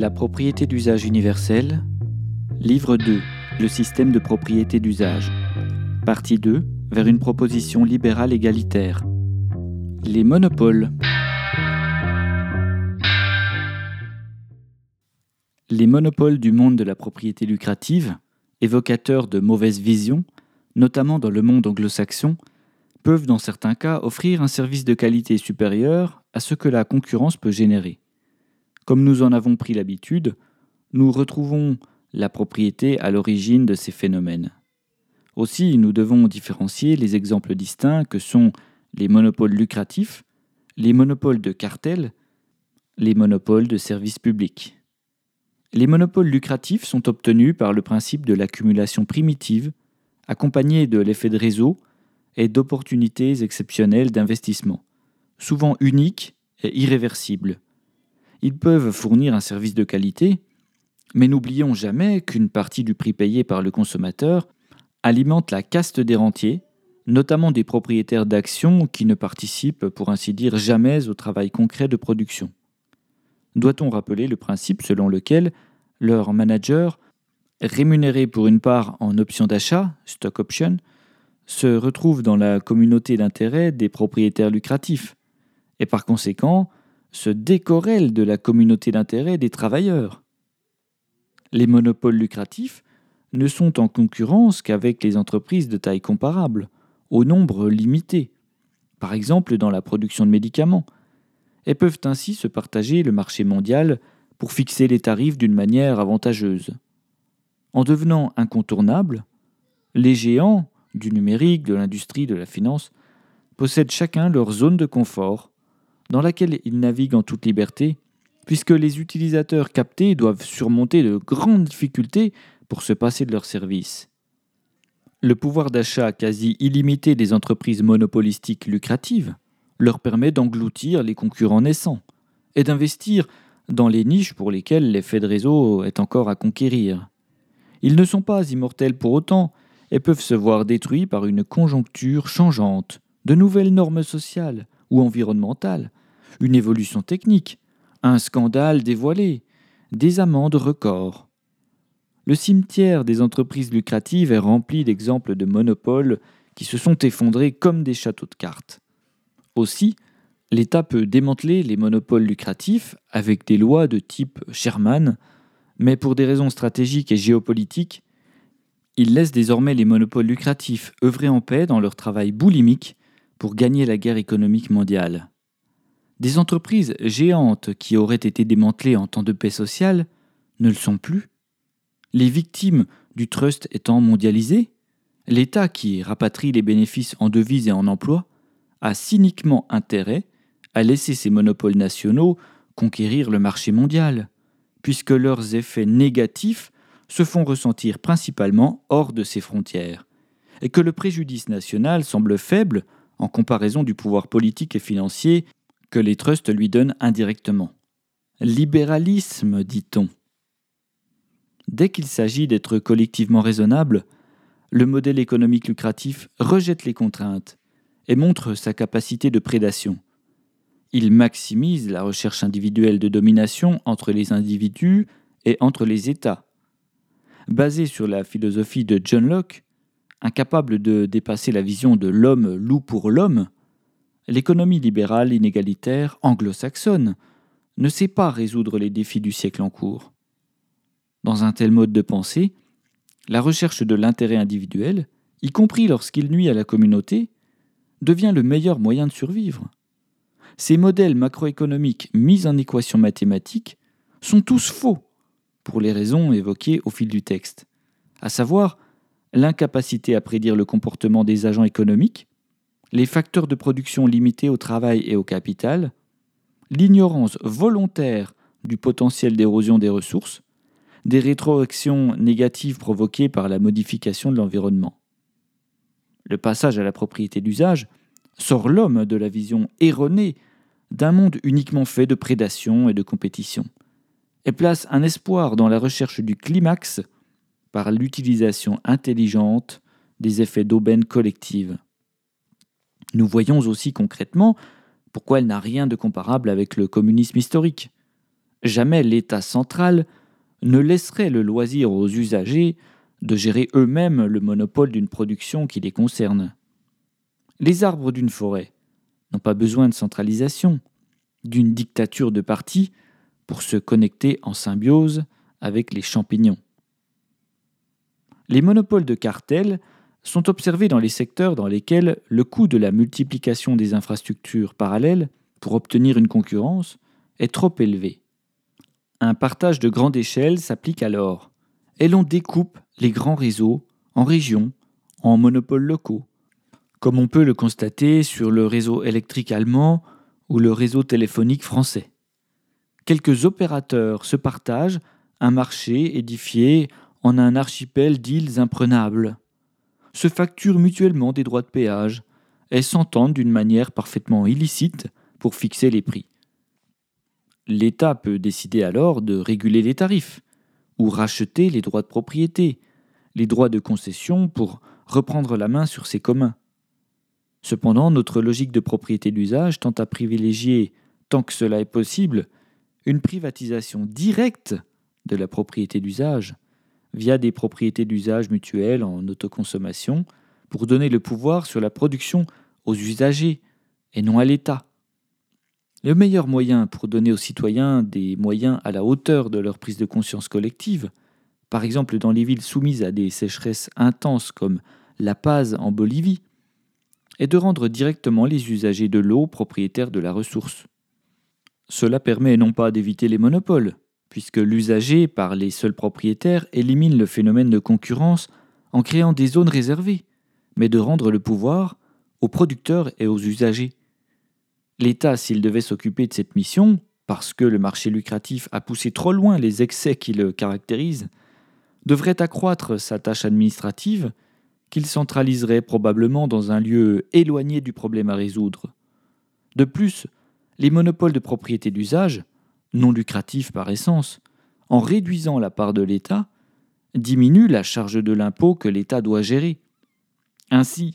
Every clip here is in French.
La propriété d'usage universelle. Livre 2. Le système de propriété d'usage. Partie 2. Vers une proposition libérale égalitaire. Les monopoles. Les monopoles du monde de la propriété lucrative, évocateurs de mauvaises visions, notamment dans le monde anglo-saxon, peuvent dans certains cas offrir un service de qualité supérieur à ce que la concurrence peut générer. Comme nous en avons pris l'habitude, nous retrouvons la propriété à l'origine de ces phénomènes. Aussi, nous devons différencier les exemples distincts que sont les monopoles lucratifs, les monopoles de cartel, les monopoles de services publics. Les monopoles lucratifs sont obtenus par le principe de l'accumulation primitive, accompagné de l'effet de réseau et d'opportunités exceptionnelles d'investissement, souvent uniques et irréversibles. Ils peuvent fournir un service de qualité, mais n'oublions jamais qu'une partie du prix payé par le consommateur alimente la caste des rentiers, notamment des propriétaires d'actions qui ne participent pour ainsi dire jamais au travail concret de production. Doit-on rappeler le principe selon lequel leur manager, rémunéré pour une part en option d'achat, stock option, se retrouve dans la communauté d'intérêt des propriétaires lucratifs, et par conséquent se décorrèle de la communauté d'intérêt des travailleurs. Les monopoles lucratifs ne sont en concurrence qu'avec les entreprises de taille comparable, au nombre limité, par exemple dans la production de médicaments, et peuvent ainsi se partager le marché mondial pour fixer les tarifs d'une manière avantageuse. En devenant incontournables, les géants du numérique, de l'industrie, de la finance, possèdent chacun leur zone de confort, dans laquelle ils naviguent en toute liberté, puisque les utilisateurs captés doivent surmonter de grandes difficultés pour se passer de leurs services. Le pouvoir d'achat quasi illimité des entreprises monopolistiques lucratives leur permet d'engloutir les concurrents naissants et d'investir dans les niches pour lesquelles l'effet de réseau est encore à conquérir. Ils ne sont pas immortels pour autant, et peuvent se voir détruits par une conjoncture changeante, de nouvelles normes sociales ou environnementales, une évolution technique, un scandale dévoilé, des amendes records. Le cimetière des entreprises lucratives est rempli d'exemples de monopoles qui se sont effondrés comme des châteaux de cartes. Aussi, l'État peut démanteler les monopoles lucratifs avec des lois de type Sherman, mais pour des raisons stratégiques et géopolitiques, il laisse désormais les monopoles lucratifs œuvrer en paix dans leur travail boulimique pour gagner la guerre économique mondiale. Des entreprises géantes qui auraient été démantelées en temps de paix sociale ne le sont plus. Les victimes du trust étant mondialisées, l'État qui rapatrie les bénéfices en devises et en emplois a cyniquement intérêt à laisser ces monopoles nationaux conquérir le marché mondial, puisque leurs effets négatifs se font ressentir principalement hors de ses frontières, et que le préjudice national semble faible en comparaison du pouvoir politique et financier que les trusts lui donnent indirectement. Libéralisme, dit-on. Dès qu'il s'agit d'être collectivement raisonnable, le modèle économique lucratif rejette les contraintes et montre sa capacité de prédation. Il maximise la recherche individuelle de domination entre les individus et entre les États, basé sur la philosophie de John Locke, incapable de dépasser la vision de l'homme loup pour l'homme, l'économie libérale inégalitaire anglo-saxonne ne sait pas résoudre les défis du siècle en cours. Dans un tel mode de pensée, la recherche de l'intérêt individuel, y compris lorsqu'il nuit à la communauté, devient le meilleur moyen de survivre. Ces modèles macroéconomiques mis en équation mathématique sont tous faux pour les raisons évoquées au fil du texte, à savoir l'incapacité à prédire le comportement des agents économiques, les facteurs de production limités au travail et au capital, l'ignorance volontaire du potentiel d'érosion des ressources, des rétroactions négatives provoquées par la modification de l'environnement. Le passage à la propriété d'usage sort l'homme de la vision erronée d'un monde uniquement fait de prédation et de compétition et place un espoir dans la recherche du climax par l'utilisation intelligente des effets d'aubaine collective. Nous voyons aussi concrètement pourquoi elle n'a rien de comparable avec le communisme historique. jamais l'État central ne laisserait le loisir aux usagers de gérer eux-mêmes le monopole d'une production qui les concerne. Les arbres d'une forêt n'ont pas besoin de centralisation, d'une dictature de parti pour se connecter en symbiose avec les champignons. Les monopoles de cartels sont observés dans les secteurs dans lesquels le coût de la multiplication des infrastructures parallèles pour obtenir une concurrence est trop élevé. Un partage de grande échelle s'applique alors, et l'on découpe les grands réseaux en régions, en monopoles locaux, comme on peut le constater sur le réseau électrique allemand ou le réseau téléphonique français. Quelques opérateurs se partagent un marché édifié en un archipel d'îles imprenables, se facturent mutuellement des droits de péage et s'entendent d'une manière parfaitement illicite pour fixer les prix. L'État peut décider alors de réguler les tarifs, ou racheter les droits de propriété, les droits de concession pour reprendre la main sur ces communs. Cependant, notre logique de propriété d'usage tend à privilégier, tant que cela est possible, une privatisation directe de la propriété d'usage, via des propriétés d'usage mutuelles en autoconsommation, pour donner le pouvoir sur la production aux usagers et non à l'État. Le meilleur moyen pour donner aux citoyens des moyens à la hauteur de leur prise de conscience collective, par exemple dans les villes soumises à des sécheresses intenses comme La Paz en Bolivie, est de rendre directement les usagers de l'eau propriétaires de la ressource. Cela permet non pas d'éviter les monopoles, puisque l'usager, par les seuls propriétaires, élimine le phénomène de concurrence en créant des zones réservées, mais de rendre le pouvoir aux producteurs et aux usagers. L'État, s'il devait s'occuper de cette mission, parce que le marché lucratif a poussé trop loin les excès qui le caractérisent, devrait accroître sa tâche administrative qu'il centraliserait probablement dans un lieu éloigné du problème à résoudre. De plus, les monopoles de propriété d'usage, non lucratifs par essence, en réduisant la part de l'État, diminuent la charge de l'impôt que l'État doit gérer. Ainsi,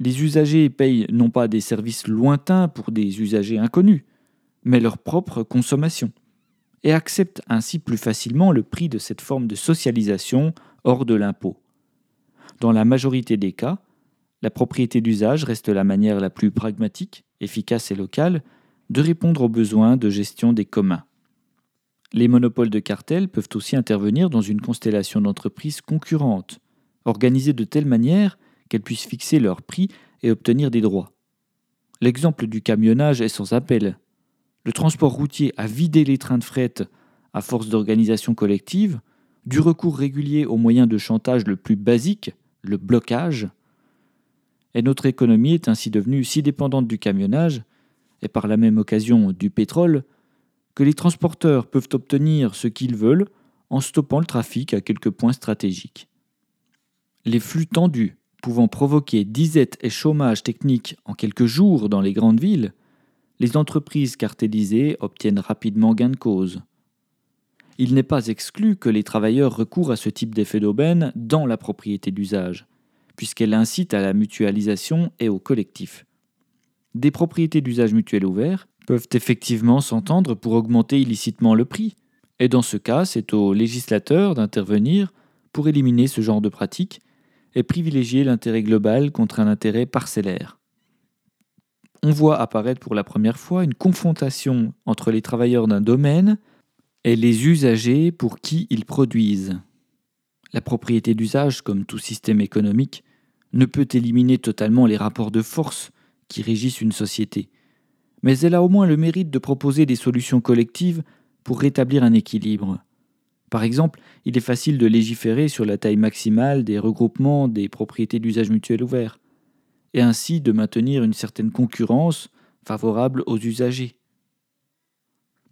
les usagers payent non pas des services lointains pour des usagers inconnus, mais leur propre consommation, et acceptent ainsi plus facilement le prix de cette forme de socialisation hors de l'impôt. Dans la majorité des cas, la propriété d'usage reste la manière la plus pragmatique, efficace et locale de répondre aux besoins de gestion des communs. Les monopoles de cartel peuvent aussi intervenir dans une constellation d'entreprises concurrentes, organisées de telle manière qu'elles puissent fixer leurs prix et obtenir des droits. L'exemple du camionnage est sans appel. Le transport routier a vidé les trains de fret à force d'organisation collective, du recours régulier aux moyens de chantage le plus basique, le blocage, et notre économie est ainsi devenue si dépendante du camionnage, et par la même occasion du pétrole, que les transporteurs peuvent obtenir ce qu'ils veulent en stoppant le trafic à quelques points stratégiques. Les flux tendus, pouvant provoquer disette et chômage technique en quelques jours dans les grandes villes, les entreprises cartélisées obtiennent rapidement gain de cause. Il n'est pas exclu que les travailleurs recourent à ce type d'effet d'aubaine dans la propriété d'usage, puisqu'elle incite à la mutualisation et au collectif. Des propriétés d'usage mutuel ouvert peuvent effectivement s'entendre pour augmenter illicitement le prix, et dans ce cas, c'est au législateur d'intervenir pour éliminer ce genre de pratique et privilégier l'intérêt global contre un intérêt parcellaire. On voit apparaître pour la première fois une confrontation entre les travailleurs d'un domaine et les usagers pour qui ils produisent. La propriété d'usage, comme tout système économique, ne peut éliminer totalement les rapports de force qui régissent une société, mais elle a au moins le mérite de proposer des solutions collectives pour rétablir un équilibre. Par exemple, il est facile de légiférer sur la taille maximale des regroupements des propriétés d'usage mutuel ouvert, et ainsi de maintenir une certaine concurrence favorable aux usagers.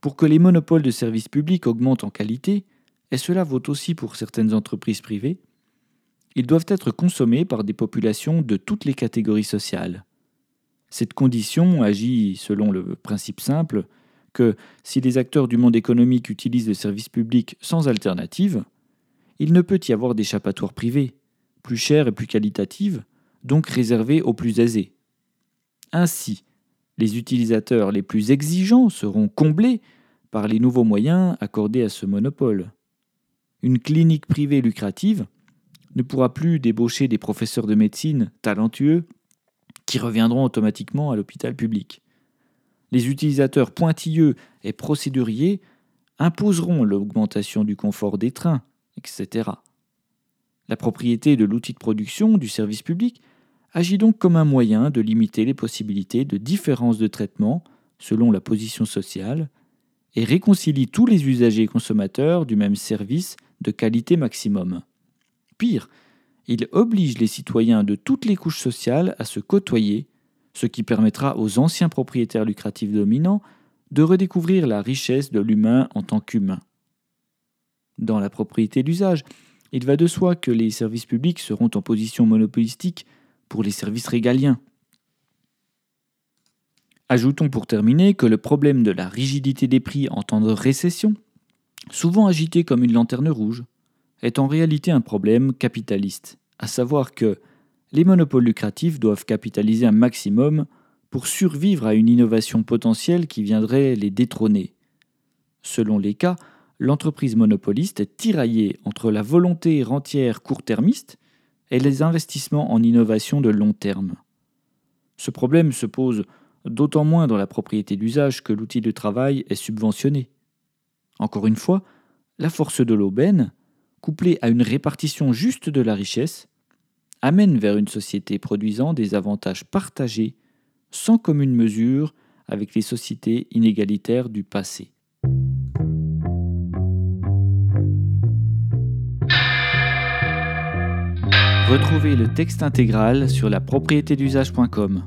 Pour que les monopoles de services publics augmentent en qualité, et cela vaut aussi pour certaines entreprises privées, ils doivent être consommés par des populations de toutes les catégories sociales. Cette condition agit selon le principe simple que si les acteurs du monde économique utilisent le service public sans alternative, il ne peut y avoir d'échappatoire privé, plus chère et plus qualitative, donc réservée aux plus aisés. Ainsi, les utilisateurs les plus exigeants seront comblés par les nouveaux moyens accordés à ce monopole. Une clinique privée lucrative ne pourra plus débaucher des professeurs de médecine talentueux reviendront automatiquement à l'hôpital public. Les utilisateurs pointilleux et procéduriers imposeront l'augmentation du confort des trains, etc. La propriété de l'outil de production du service public agit donc comme un moyen de limiter les possibilités de différence de traitement selon la position sociale et réconcilie tous les usagers consommateurs du même service de qualité maximum. Pire, il oblige les citoyens de toutes les couches sociales à se côtoyer, ce qui permettra aux anciens propriétaires lucratifs dominants de redécouvrir la richesse de l'humain en tant qu'humain. Dans la propriété d'usage, il va de soi que les services publics seront en position monopolistique pour les services régaliens. Ajoutons pour terminer que le problème de la rigidité des prix en temps de récession, souvent agité comme une lanterne rouge, est en réalité un problème capitaliste, à savoir que les monopoles lucratifs doivent capitaliser un maximum pour survivre à une innovation potentielle qui viendrait les détrôner. Selon les cas, l'entreprise monopoliste est tiraillée entre la volonté rentière court-termiste et les investissements en innovation de long terme. Ce problème se pose d'autant moins dans la propriété d'usage que l'outil de travail est subventionné. Encore une fois, la force de l'aubaine, couplée à une répartition juste de la richesse, amène vers une société produisant des avantages partagés sans commune mesure avec les sociétés inégalitaires du passé. Retrouvez le texte intégral sur la d'usage.com.